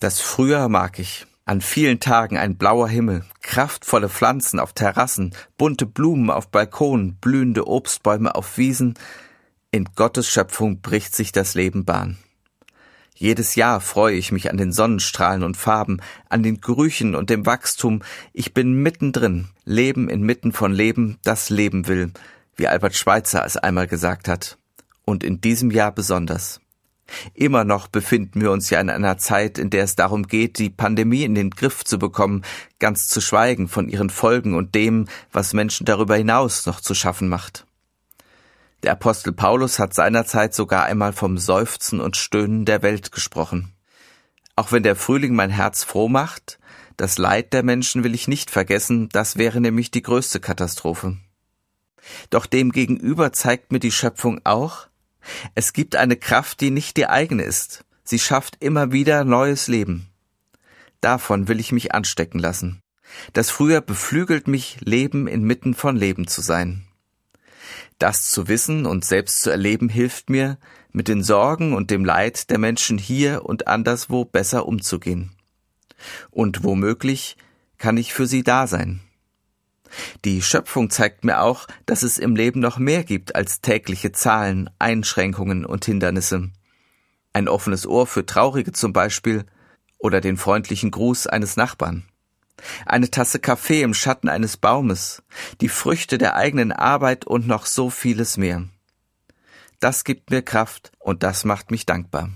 Das Frühjahr mag ich. An vielen Tagen ein blauer Himmel, kraftvolle Pflanzen auf Terrassen, bunte Blumen auf Balkonen, blühende Obstbäume auf Wiesen. In Gottes Schöpfung bricht sich das Leben Bahn. Jedes Jahr freue ich mich an den Sonnenstrahlen und Farben, an den Gerüchen und dem Wachstum. Ich bin mittendrin, Leben inmitten von Leben, das Leben will, wie Albert Schweitzer es einmal gesagt hat. Und in diesem Jahr besonders. Immer noch befinden wir uns ja in einer Zeit, in der es darum geht, die Pandemie in den Griff zu bekommen, ganz zu schweigen von ihren Folgen und dem, was Menschen darüber hinaus noch zu schaffen macht. Der Apostel Paulus hat seinerzeit sogar einmal vom Seufzen und Stöhnen der Welt gesprochen. Auch wenn der Frühling mein Herz froh macht, das Leid der Menschen will ich nicht vergessen, das wäre nämlich die größte Katastrophe. Doch demgegenüber zeigt mir die Schöpfung auch, es gibt eine Kraft, die nicht die eigene ist. Sie schafft immer wieder neues Leben. Davon will ich mich anstecken lassen. Das früher beflügelt mich, Leben inmitten von Leben zu sein. Das zu wissen und selbst zu erleben hilft mir, mit den Sorgen und dem Leid der Menschen hier und anderswo besser umzugehen. Und womöglich kann ich für sie da sein. Die Schöpfung zeigt mir auch, dass es im Leben noch mehr gibt als tägliche Zahlen, Einschränkungen und Hindernisse. Ein offenes Ohr für Traurige zum Beispiel oder den freundlichen Gruß eines Nachbarn. Eine Tasse Kaffee im Schatten eines Baumes, die Früchte der eigenen Arbeit und noch so vieles mehr. Das gibt mir Kraft und das macht mich dankbar.